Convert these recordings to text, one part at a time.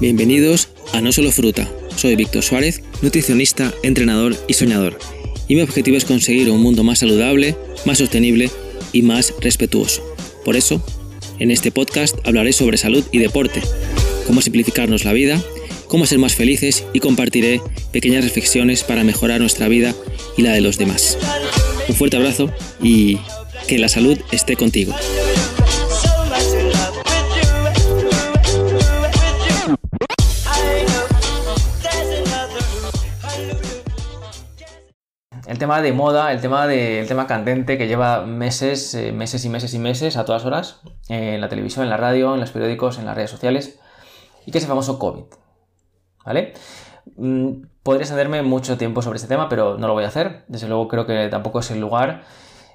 Bienvenidos a No Solo Fruta. Soy Víctor Suárez, nutricionista, entrenador y soñador. Y mi objetivo es conseguir un mundo más saludable, más sostenible y más respetuoso. Por eso, en este podcast hablaré sobre salud y deporte, cómo simplificarnos la vida, cómo ser más felices y compartiré pequeñas reflexiones para mejorar nuestra vida y la de los demás. Un fuerte abrazo y que la salud esté contigo. El tema de moda, el tema, de, tema candente que lleva meses, eh, meses y meses y meses a todas horas en la televisión, en la radio, en los periódicos, en las redes sociales, y que es el famoso COVID. ¿Vale? Mm, podría extenderme mucho tiempo sobre este tema, pero no lo voy a hacer. Desde luego creo que tampoco es el lugar.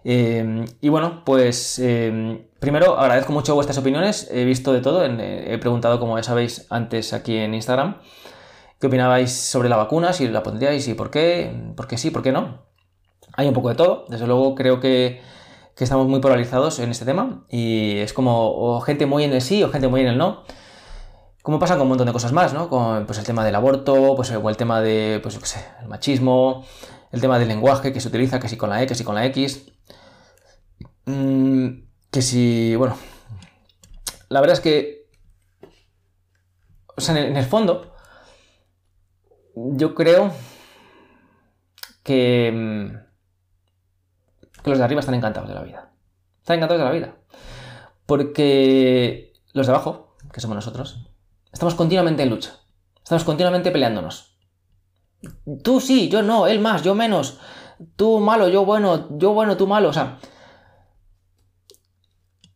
Eh, y bueno, pues eh, primero agradezco mucho vuestras opiniones. He visto de todo. he preguntado, como ya sabéis, antes aquí en Instagram qué opinabais sobre la vacuna, si la pondríais y por qué, por qué sí, por qué no. Hay un poco de todo, desde luego creo que, estamos muy polarizados en este tema y es como o gente muy en el sí o gente muy en el no. Como pasa con un montón de cosas más, ¿no? Con pues, el tema del aborto, pues, o el tema de, pues, el machismo, el tema del lenguaje que se utiliza, que si con la E, que si con la X. Mm, que si, bueno, la verdad es que, o sea, en el fondo, yo creo que, mm, que los de arriba están encantados de la vida. Están encantados de la vida. Porque los de abajo, que somos nosotros, estamos continuamente en lucha. Estamos continuamente peleándonos. Tú sí, yo no, él más, yo menos. Tú malo, yo bueno, yo bueno, tú malo. O sea,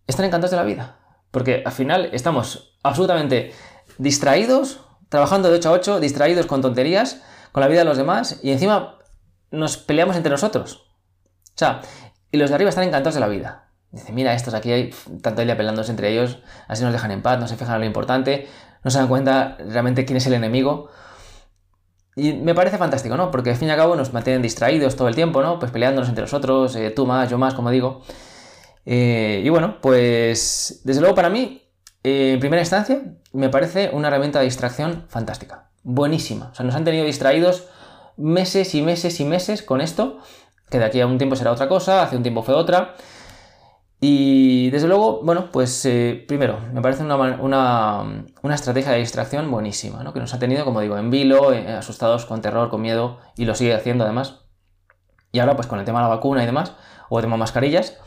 están encantados de la vida. Porque al final estamos absolutamente distraídos trabajando de 8 a 8, distraídos con tonterías, con la vida de los demás, y encima nos peleamos entre nosotros. O sea, y los de arriba están encantados de la vida. Dice, mira, estos aquí hay tanto día peleándose entre ellos, así nos dejan en paz, no se fijan en lo importante, no se dan cuenta realmente quién es el enemigo. Y me parece fantástico, ¿no? Porque al fin y al cabo nos mantienen distraídos todo el tiempo, ¿no? Pues peleándonos entre nosotros, eh, tú más, yo más, como digo. Eh, y bueno, pues desde luego para mí en primera instancia, me parece una herramienta de distracción fantástica. Buenísima. O sea, nos han tenido distraídos meses y meses y meses con esto, que de aquí a un tiempo será otra cosa, hace un tiempo fue otra. Y desde luego, bueno, pues eh, primero, me parece una, estrategia de distracción buenísima, ¿no? que nos ha tenido, como digo, en vilo, eh, asustados, con terror, con miedo, y lo sigue haciendo además. Y ahora, pues con el tema de la vacuna y demás, o el tema de mascarillas,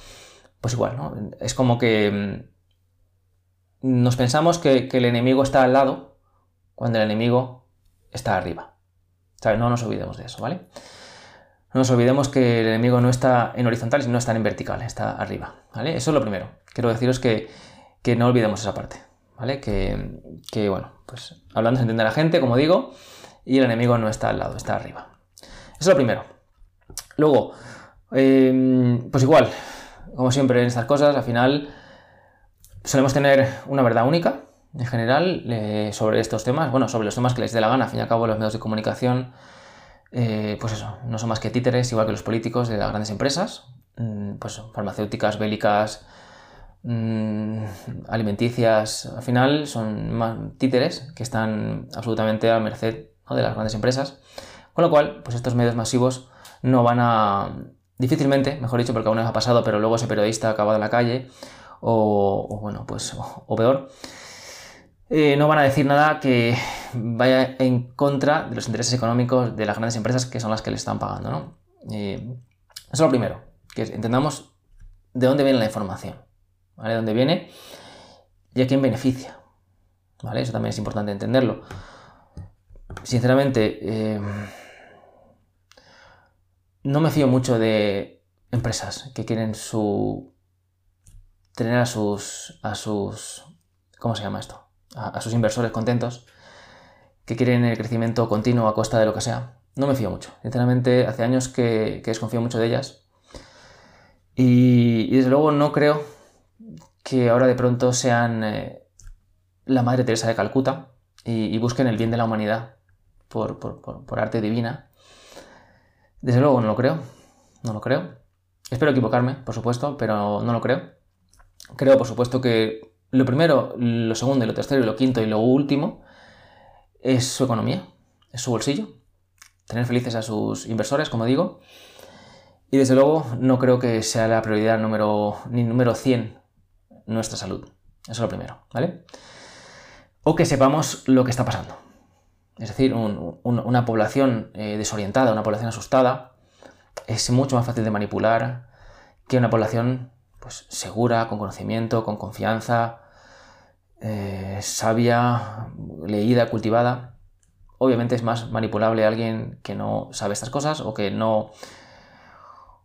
pues igual, ¿no? Es como que mm, nos pensamos que, el enemigo está al lado cuando el enemigo está arriba. no nos olvidemos de eso, ¿vale? No nos olvidemos que el enemigo no está en horizontal, sino está en vertical, está arriba, ¿vale? Eso es lo primero. Quiero deciros que, no olvidemos esa parte, ¿vale? Que, bueno, pues hablando se entiende la gente, como digo, y el enemigo no está al lado, está arriba. Eso es lo primero. Luego, em, pues igual, como siempre en estas cosas, al final solemos tener una verdad única, en general, eh, sobre estos temas, bueno, sobre los temas que les dé la gana, al fin y al cabo los medios de comunicación, eh, pues eso, no son más que títeres, igual que los políticos de las grandes empresas, mm, pues farmacéuticas, bélicas, mm, alimenticias, al final son más títeres que están absolutamente a merced de las grandes empresas, con lo cual, pues estos medios masivos no van a, difícilmente, mejor dicho, porque aún no ha pasado, pero luego ese periodista acabado en la calle, o, bueno, pues, o, peor, eh, no van a decir nada que vaya en contra de los intereses económicos de las grandes empresas que son las que le están pagando, ¿no? Eh, eso es lo primero, que entendamos de dónde viene la información, ¿vale? De dónde viene y a quién beneficia, ¿vale? Eso también es importante entenderlo. Sinceramente, eh, no me fío mucho de empresas que quieren su tener a sus, a sus, ¿cómo se llama esto? A, sus inversores contentos, que quieren el crecimiento continuo a costa de lo que sea. No me fío mucho. Sinceramente, hace años que, desconfío mucho de ellas. Y, desde luego no creo que ahora de pronto sean eh, la Madre Teresa de Calcuta y, busquen el bien de la humanidad por, por arte divina. Desde luego no lo creo. No lo creo. Espero equivocarme, por supuesto, pero no lo creo. Creo, por supuesto, que lo primero, lo segundo y lo tercero y lo quinto y lo último es su economía, es su bolsillo, tener felices a sus inversores, como digo. Y desde luego no creo que sea la prioridad número, ni número 100 nuestra salud. Eso es lo primero, ¿vale? O que sepamos lo que está pasando. Es decir, una población eh, desorientada, una población asustada, es mucho más fácil de manipular que una población pues, segura, con conocimiento, con confianza, eh, sabia, leída, cultivada. Obviamente es más manipulable a alguien que no sabe estas cosas o que no,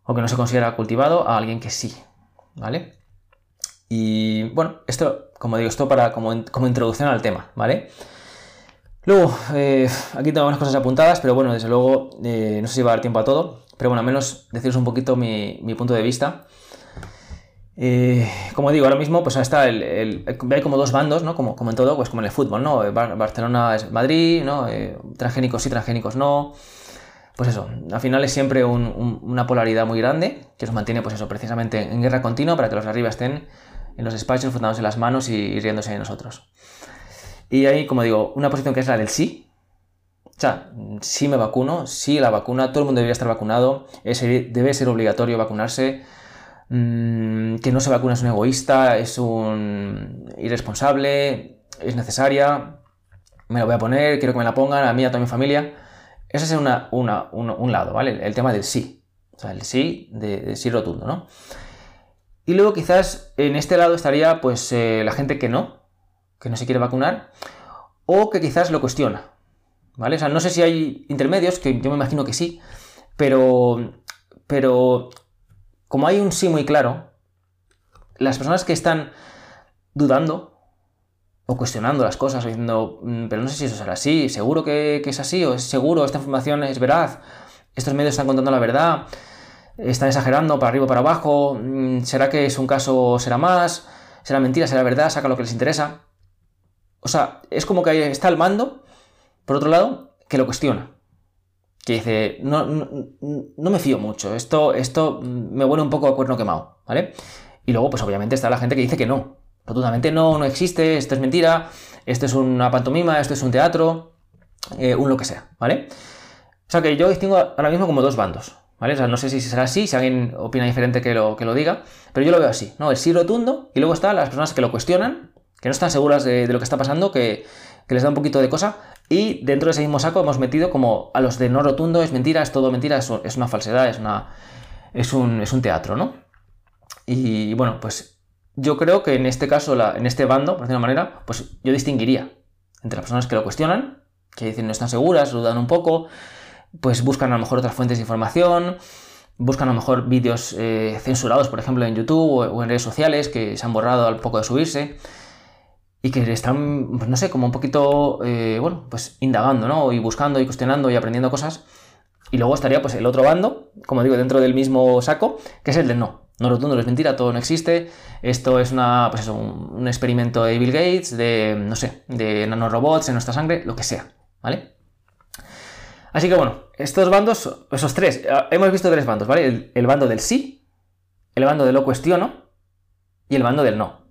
o que no se considera cultivado a alguien que sí. ¿Vale? Y bueno, esto, como digo, esto para como, como introducción al tema, ¿vale? Luego, eh, aquí tengo unas cosas apuntadas, pero bueno, desde luego, eh, no sé si va a dar tiempo a todo, pero bueno, al menos deciros un poquito mi, mi punto de vista. Eh, como digo, ahora mismo pues está el, hay como dos bandos, ¿no? Como, en todo, pues como en el fútbol, ¿no? Barcelona es Madrid, ¿no? Eh, transgénicos sí, transgénicos no. Pues eso, al final es siempre una polaridad muy grande que nos mantiene, pues eso, precisamente en guerra continua para que los arriba estén en los despachos, frotándose las manos y, riéndose de nosotros. Y hay, como digo, una posición que es la del sí. O sea, sí me vacuno, sí la vacuna, todo el mundo debería estar vacunado, debe ser obligatorio vacunarse Mm, que no se vacuna es un egoísta, es un irresponsable, es necesaria, me la voy a poner, quiero que me la pongan a mí, a toda mi familia. Ese es una, un lado, ¿vale? El, tema del sí. O sea, el sí de, sí rotundo, ¿no? Y luego quizás en este lado estaría pues eh, la gente que no, que no se quiere vacunar, o que quizás lo cuestiona, ¿vale? O sea, no sé si hay intermedios, que yo me imagino que sí, pero, pero como hay un sí muy claro, las personas que están dudando o cuestionando las cosas, diciendo, mm, pero no sé si eso será así, seguro que, es así, o es seguro, esta información es veraz, estos medios están contando la verdad, están exagerando para arriba o para abajo, mm, será que es un caso, será más, será mentira, será verdad, saca lo que les interesa. O sea, es como que está el mando, por otro lado, que lo cuestiona que dice, no, no, me fío mucho, esto, esto me huele un poco a cuerno quemado, ¿vale? Y luego, pues obviamente está la gente que dice que no, rotundamente no, no existe, esto es mentira, esto es una pantomima, esto es un teatro, eh, un lo que sea, ¿vale? O sea que yo distingo ahora mismo como dos bandos, ¿vale? O sea, no sé si será así, si alguien opina diferente que lo, que lo diga, pero yo lo veo así, ¿no? El sí rotundo y luego están las personas que lo cuestionan, que no están seguras de, de lo que está pasando, que, que les da un poquito de cosa, y dentro de ese mismo saco hemos metido como a los de no rotundo, es mentira, es todo mentira, es, una falsedad, es, una, es, un, es un teatro, ¿no? Y bueno, pues yo creo que en este caso, en este bando, por decirlo de manera, pues yo distinguiría entre las personas que lo cuestionan, que dicen no están seguras, dudan un poco, pues buscan a lo mejor otras fuentes de información, buscan a lo mejor vídeos eh, censurados, por ejemplo, en YouTube o en redes sociales que se han borrado al poco de subirse y que están, pues no sé, como un poquito, eh, bueno, pues indagando, ¿no? Y buscando y cuestionando y aprendiendo cosas. Y luego estaría pues el otro bando, como digo, dentro del mismo saco, que es el de no. No rotundo, no es mentira, todo no existe. Esto es una, pues eso, un, experimento de Bill Gates, de, no sé, de nanorobots en nuestra sangre, lo que sea, ¿vale? Así que bueno, estos bandos, esos tres, eh, hemos visto tres bandos, ¿vale? El, el bando del sí, el bando de lo cuestiono y el bando del no.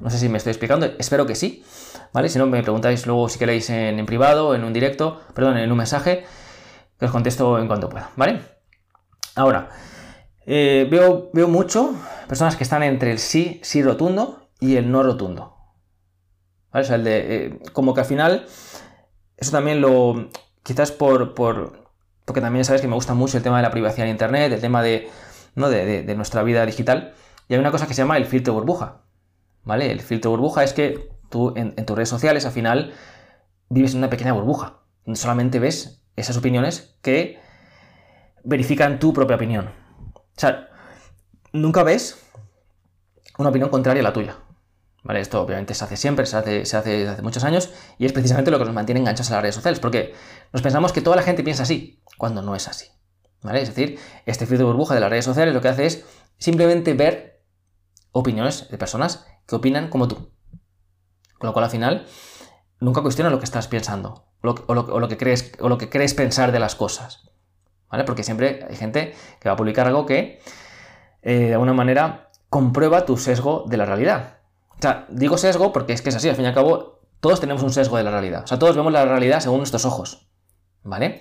No sé si me estoy explicando, espero que sí, ¿vale? Si no, me preguntáis luego si queréis en, privado, en un directo, perdón, en un mensaje, que os contesto en cuanto pueda, ¿vale? Ahora, eh, veo, veo mucho personas que están entre el sí, sí rotundo y el no rotundo. ¿Vale? O sea, el de, eh, como que al final, eso también lo, quizás por, por, porque también sabes que me gusta mucho el tema de la privacidad en Internet, el tema de, ¿no? de, nuestra vida digital, y hay una cosa que se llama el filtro burbuja. ¿Vale? El filtro burbuja es que tú en, tus redes sociales al final vives en una pequeña burbuja, donde solamente ves esas opiniones que verifican tu propia opinión. O sea, nunca ves una opinión contraria a la tuya. ¿Vale? Esto obviamente se hace siempre, se hace, hace desde hace muchos años y es precisamente lo que nos mantiene enganchados a las redes sociales, porque nos pensamos que toda la gente piensa así, cuando no es así. ¿Vale? Es decir, este filtro burbuja de las redes sociales lo que hace es simplemente ver opiniones de personas que opinan como tú. Con lo cual al final nunca cuestiona lo que estás pensando o lo, que, crees, o lo que crees pensar de las cosas. ¿Vale? Porque siempre hay gente que va a publicar algo que eh, de alguna manera comprueba tu sesgo de la realidad. O sea, digo sesgo porque es que es así, al fin y al cabo Todos tenemos un sesgo de la realidad. O sea, todos vemos la realidad según nuestros ojos. ¿Vale?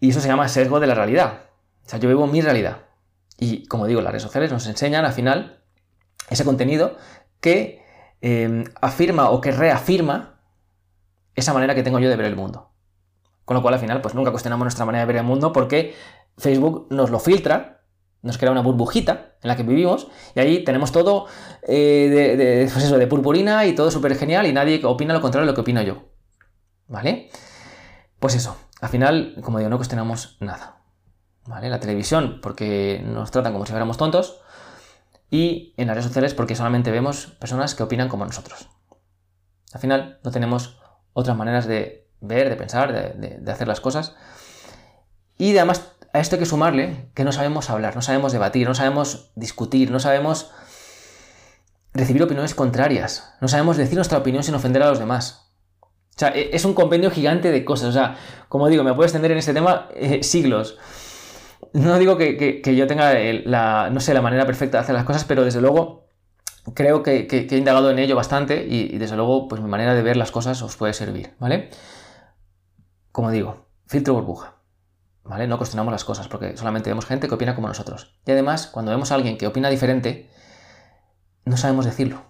Y eso se llama sesgo de la realidad. O sea, yo vivo mi realidad. Y como digo, las redes sociales nos enseñan al final ese contenido que em, afirma o que reafirma esa manera que tengo yo de ver el mundo. Con lo cual al final pues nunca cuestionamos nuestra manera de ver el mundo porque Facebook nos lo filtra, nos crea una burbujita en la que vivimos y ahí tenemos todo eh, de, pues eso, de purpurina y todo súper genial y nadie opina lo contrario de lo que opino yo. ¿Vale? Pues eso, al final, como digo, no cuestionamos nada. ¿Vale? La televisión, porque nos tratan como si fuéramos tontos, y en las redes sociales, porque solamente vemos personas que opinan como nosotros. Al final, no tenemos otras maneras de ver, de pensar, de, hacer las cosas. Y además, a esto hay que sumarle que no sabemos hablar, no sabemos debatir, no sabemos discutir, no sabemos recibir opiniones contrarias, no sabemos decir nuestra opinión sin ofender a los demás. O sea, e, es un compendio gigante de cosas. O sea, como digo, me puedo extender en este tema eh, siglos. No digo que, yo tenga la, no sé, la manera perfecta de hacer las cosas, pero desde luego creo que, he indagado en ello bastante y, desde luego pues mi manera de ver las cosas os puede servir, ¿vale? Como digo, filtro burbuja, ¿vale? No cuestionamos las cosas porque solamente vemos gente que opina como nosotros. Y además, cuando vemos a alguien que opina diferente, no sabemos decirlo.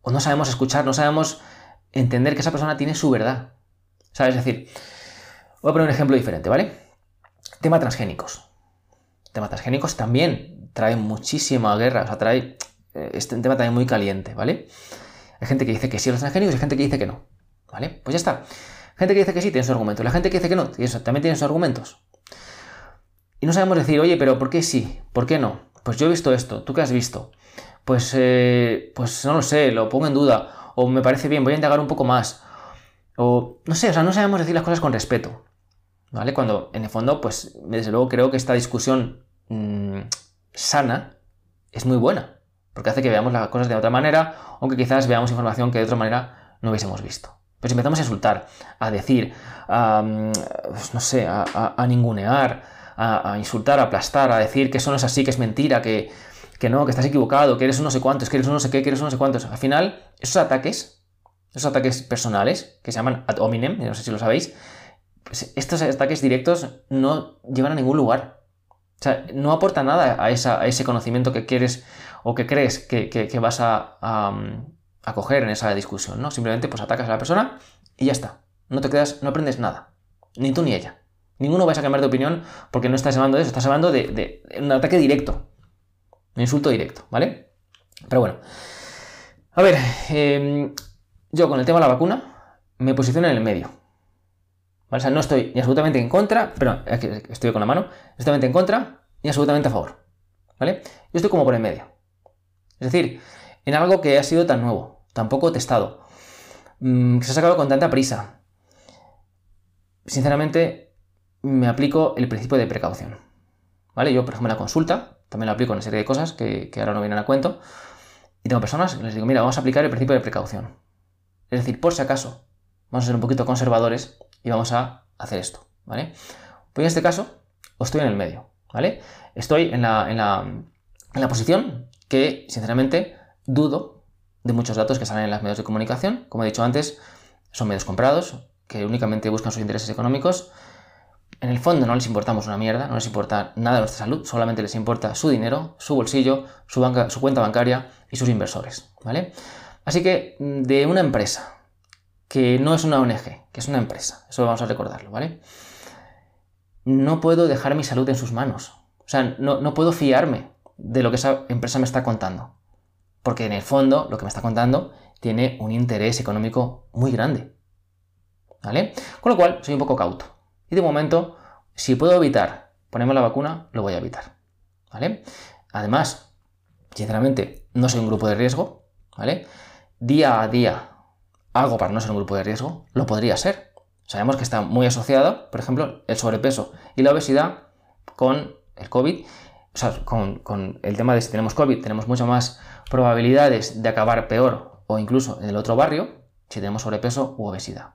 O no sabemos escuchar, no sabemos entender que esa persona tiene su verdad. ¿Sabes? Es decir, voy a poner un ejemplo diferente, ¿vale? Tema transgénicos. Tema transgénicos también trae muchísima guerra, o sea, trae eh, este tema también muy caliente, ¿vale? Hay gente que dice que sí a los transgénicos y hay gente que dice que no, ¿vale? Pues ya está. Gente que dice que sí tiene sus argumentos, la gente que dice que no también tiene sus argumentos. Y no sabemos decir, oye, pero ¿por qué sí? ¿Por qué no? Pues yo he visto esto, ¿tú qué has visto? Pues, eh, pues no lo sé, lo pongo en duda o me parece bien, voy a indagar un poco más, o no sé, o sea, no sabemos decir las cosas con respeto, ¿vale? Cuando en el fondo, pues desde luego creo que esta discusión mm, sana es muy buena, porque hace que veamos las cosas de otra manera, aunque quizás veamos información que de otra manera no hubiésemos visto. Pero si empezamos a insultar, a decir, a, mm, pues no sé, a, ningunear, a, insultar, a aplastar, a decir que eso no es así, que es mentira, que, que no, que estás equivocado, que eres un no sé cuántos, que eres un no sé qué, que eres un no sé cuántos. Al final, esos ataques, esos ataques personales, que se llaman ad hominem, no sé si lo sabéis, estos ataques directos no llevan a ningún lugar. O sea, no aporta nada a, ese conocimiento que quieres o que crees que, vas a, a, coger en esa discusión, ¿no? Simplemente pues atacas a la persona y ya está. No te quedas, no aprendes nada. Ni tú ni ella. Ninguno vais a cambiar de opinión porque no estás hablando de eso, estás hablando de, de un ataque directo. Un insulto directo, ¿vale? Pero bueno. A ver, em, yo con el tema de la vacuna me posiciono en el medio. No estoy ni absolutamente en contra, pero estoy con la mano, absolutamente en contra ni absolutamente a favor. ¿Vale? Yo estoy como por el medio. Es decir, en algo que ha sido tan nuevo, tan poco testado, mm, que se ha sacado con tanta prisa. Sinceramente, me aplico el principio de precaución. ¿Vale? Yo, por ejemplo, en la consulta, también lo aplico en una serie de cosas que, ahora no vienen a cuento. Y tengo personas que les digo, mira, vamos a aplicar el principio de precaución. Es decir, por si acaso, vamos a ser un poquito conservadores y vamos a hacer esto, ¿vale? Pues en este caso, estoy en el medio, ¿vale? Estoy en la, en la, en la posición que, sinceramente, dudo de muchos datos que salen en los medios de comunicación. Como he dicho antes, son medios comprados, que únicamente buscan sus intereses económicos en el fondo no les importamos una mierda, no les importa nada nuestra salud, solamente les importa su dinero, su bolsillo, su, banca, su cuenta bancaria y sus inversores, ¿vale? Así que mm, de una empresa que no es una ONG, que es una empresa, eso vamos a recordarlo, ¿vale? No puedo dejar mi salud en sus manos. O sea, no, no puedo fiarme de lo que esa empresa me está contando. Porque en el fondo, lo que me está contando tiene un interés económico muy grande. ¿Vale? Con lo cual, soy un poco cauto. Y de momento, si puedo evitar ponerme la vacuna, lo voy a evitar. ¿Vale? Además, sinceramente, no soy un grupo de riesgo, ¿vale? Día a día hago para no ser un grupo de riesgo, lo podría ser. Sabemos que está muy asociado, por ejemplo, el sobrepeso y la obesidad con el COVID. O sea, con, el tema de si tenemos COVID, tenemos mucho más probabilidades de acabar peor o incluso en el otro barrio si tenemos sobrepeso u obesidad.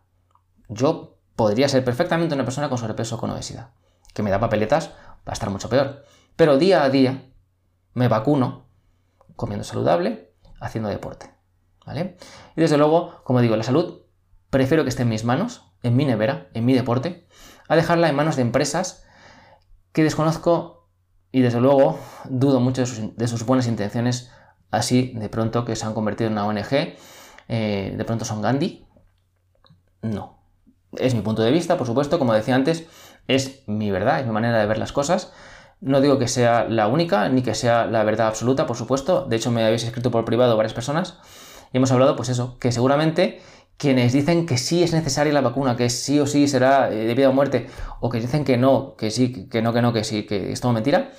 Yo podría ser perfectamente una persona con sobrepeso o con obesidad, que me da papeletas, va a estar mucho peor. Pero día a día me vacuno comiendo saludable, haciendo deporte. ¿Vale? Y desde luego, como digo, la salud prefiero que esté en mis manos, en mi nevera, en mi deporte, a dejarla en manos de empresas que desconozco y desde luego dudo mucho de sus, buenas intenciones, así de pronto que se han convertido en una ONG, eh, de pronto son Gandhi. No. Es mi punto de vista, por supuesto, como decía antes, es mi verdad, es mi manera de ver las cosas. No digo que sea la única, ni que sea la verdad absoluta, por supuesto. De hecho, me habéis escrito por privado varias personas y hemos hablado, pues eso, que seguramente quienes dicen que sí es necesaria la vacuna, que sí o sí será eh, de vida o muerte, o que dicen que no, que sí, que no, que no, que sí, que es todo mentira,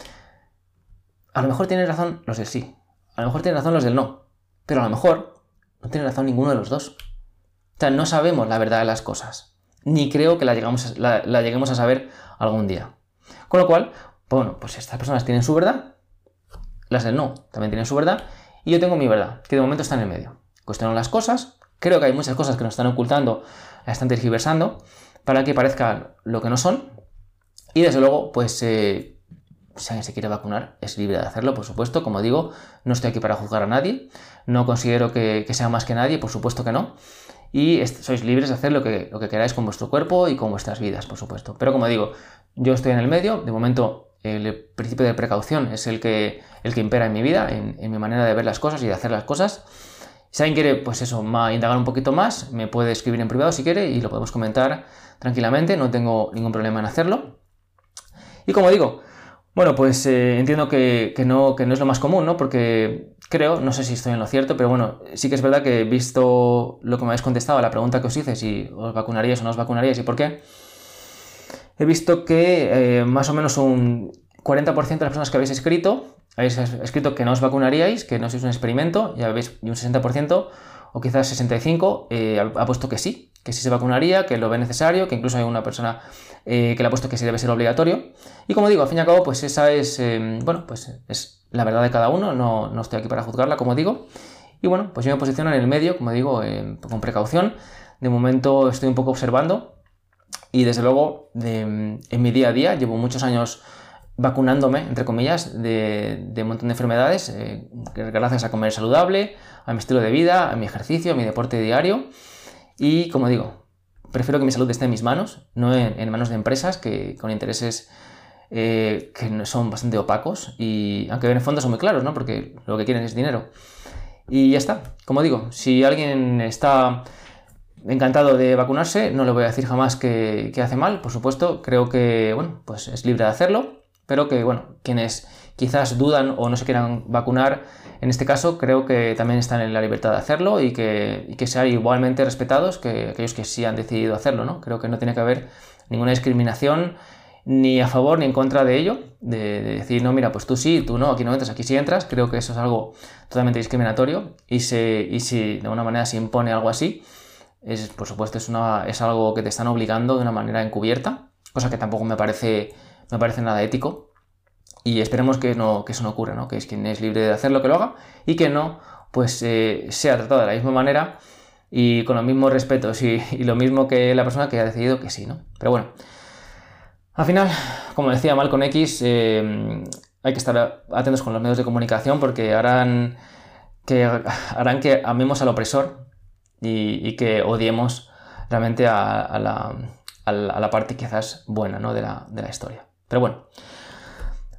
a lo mejor tienen razón los del sí, a lo mejor tienen razón los del no, pero a lo mejor no tiene razón ninguno de los dos. O sea, no sabemos la verdad de las cosas, ni creo que la, la lleguemos a saber algún día. Con lo cual, bueno, pues estas personas tienen su verdad, las del no también tienen su verdad, y yo tengo mi verdad, que de momento está en el medio. Cuestiono las cosas, creo que hay muchas cosas que nos están ocultando, están tergiversando, para que parezcan lo que no son, y desde luego, pues eh, si alguien se quiere vacunar, es libre de hacerlo, por supuesto. Como digo, no estoy aquí para juzgar a nadie, no considero que, sea más que nadie, por supuesto que no. Y sois libres de hacer lo que, lo que queráis con vuestro cuerpo y con vuestras vidas, por supuesto. Pero como digo, yo estoy en el medio, de momento el principio de precaución es el que, el que impera en mi vida, en, mi manera de ver las cosas y de hacer las cosas. Si alguien quiere, pues eso, indagar un poquito más, me puede escribir en privado si quiere y lo podemos comentar tranquilamente, no tengo ningún problema en hacerlo. Y como digo, bueno, pues eh, entiendo que, no, que no es lo más común, ¿no? Porque creo, no sé si estoy en lo cierto, pero bueno, sí que es verdad que visto lo que me habéis contestado a la pregunta que os hice, si os vacunaríais o no os vacunaríais y por qué, he visto que eh, más o menos un 40% de las personas que habéis escrito, habéis escrito que no os vacunaríais, que no sois un experimento, y, habéis, un 60%, o quizás 65%, eh, ha, puesto que sí, que sí se vacunaría, que lo ve necesario, que incluso hay una persona eh, que le ha puesto que sí debe ser obligatorio. Y como digo, al fin y al cabo, pues esa es, bueno, pues es la verdad de cada uno, no, no, estoy aquí para juzgarla, como digo. Y bueno, pues yo me posiciono en el medio, como digo, con precaución. De momento estoy un poco observando y desde luego, en mi día a día, llevo muchos años vacunándome, entre comillas, de, un montón de enfermedades, eh, gracias a comer saludable, a mi estilo de vida, a mi ejercicio, a mi deporte diario. Y como digo, prefiero que mi salud esté en mis manos, no en, manos de empresas que con intereses eh, que son bastante opacos y aunque en el fondo son muy claros, ¿no? Porque lo que quieren es dinero. Y ya está. Como digo, si alguien está encantado de vacunarse, no le voy a decir jamás que, hace mal, por supuesto, creo que, bueno, pues es libre de hacerlo, pero que, bueno, quienes quizás dudan o no se quieran vacunar, en este caso creo que también están en la libertad de hacerlo y que, que sean igualmente respetados que aquellos que sí han decidido hacerlo, ¿no? Creo que no tiene que haber ninguna discriminación ni a favor ni en contra de ello, de, decir, no, mira, pues tú sí, tú no, aquí no entras, aquí sí entras, creo que eso es algo totalmente discriminatorio y, se, y si de alguna manera se impone algo así, es, por supuesto, es, una, es algo que te están obligando de una manera encubierta, cosa que tampoco me parece, me parece nada ético. Y esperemos que, no, que eso no ocurra, ¿no? que es quien es libre de hacer lo que lo haga y que no pues eh, sea tratado de la misma manera y con los mismos respetos y, lo mismo que la persona que ha decidido que sí, ¿no? Pero bueno, al final, como decía Malcolm X, eh, hay que estar atentos con los medios de comunicación porque harán que, harán que amemos al opresor y, que odiemos realmente a, la, parte quizás buena ¿no? de, la, historia. Pero bueno.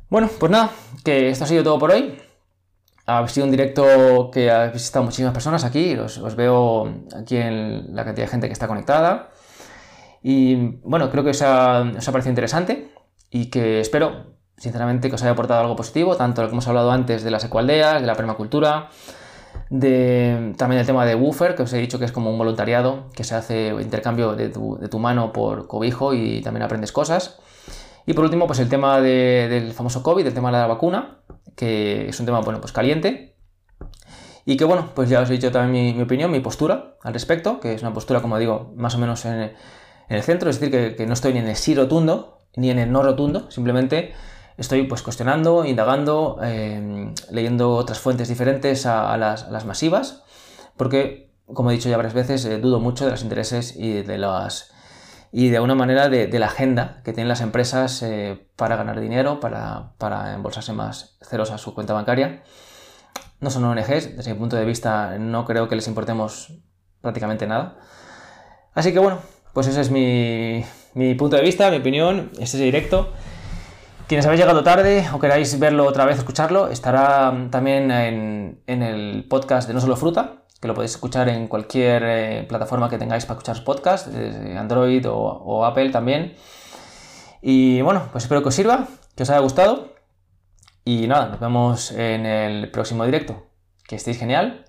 Bueno, pues nada, que esto ha sido todo por hoy. Ha sido un directo que ha visitado muchísimas personas aquí. Os, veo aquí en la cantidad de gente que está conectada. Y bueno, creo que os ha, os ha parecido interesante y que espero, sinceramente, que os haya aportado algo positivo, tanto lo que hemos hablado antes de las ecualdeas, de la permacultura, de, también el tema de Woofer, que os he dicho que es como un voluntariado, que se hace intercambio de tu, mano por cobijo y también aprendes cosas. Y por último, pues el tema del famoso COVID, el tema de la vacuna, que es un tema, bueno, pues caliente. Y que bueno, pues ya os he dicho también mi, opinión, mi postura al respecto, que es una postura, como digo, más o menos en, el centro, es decir, que, que, no estoy ni en el sí rotundo, ni en el no rotundo, simplemente estoy pues cuestionando, indagando, em, leyendo otras fuentes diferentes a, las, masivas, porque, como he dicho ya varias veces, eh, dudo mucho de los intereses y de las y de alguna manera de, la agenda que tienen las empresas eh, para ganar dinero, para, para, embolsarse más ceros a su cuenta bancaria. No son ONGs, desde mi punto de vista no creo que les importemos prácticamente nada. Así que bueno, pues ese es mi, mi punto de vista, mi opinión, este es directo. Quienes habéis llegado tarde o queráis verlo otra vez, escucharlo, estará mm, también en, el podcast de No Solo Fruta, que lo podéis escuchar en cualquier eh, plataforma que tengáis para escuchar podcast, Android o, Apple también. Y bueno, pues espero que os sirva, que os haya gustado. Y nada, nos vemos en el próximo directo. Que estéis genial.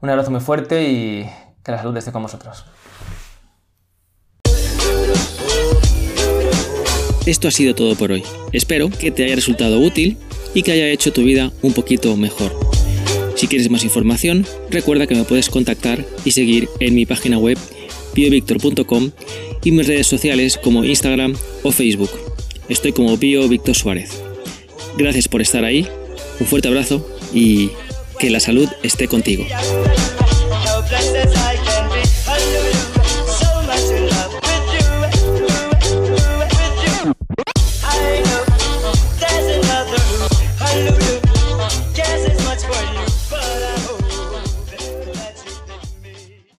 Un abrazo muy fuerte y que la salud esté con vosotros. Esto ha sido todo por hoy. Espero que te haya resultado útil y que haya hecho tu vida un poquito mejor. Si quieres más información, recuerda que me puedes contactar y seguir en mi página web biovictor.com y mis redes sociales como Instagram o Facebook. Estoy como Bio Suárez. Gracias por estar ahí, un fuerte abrazo y que la salud esté contigo.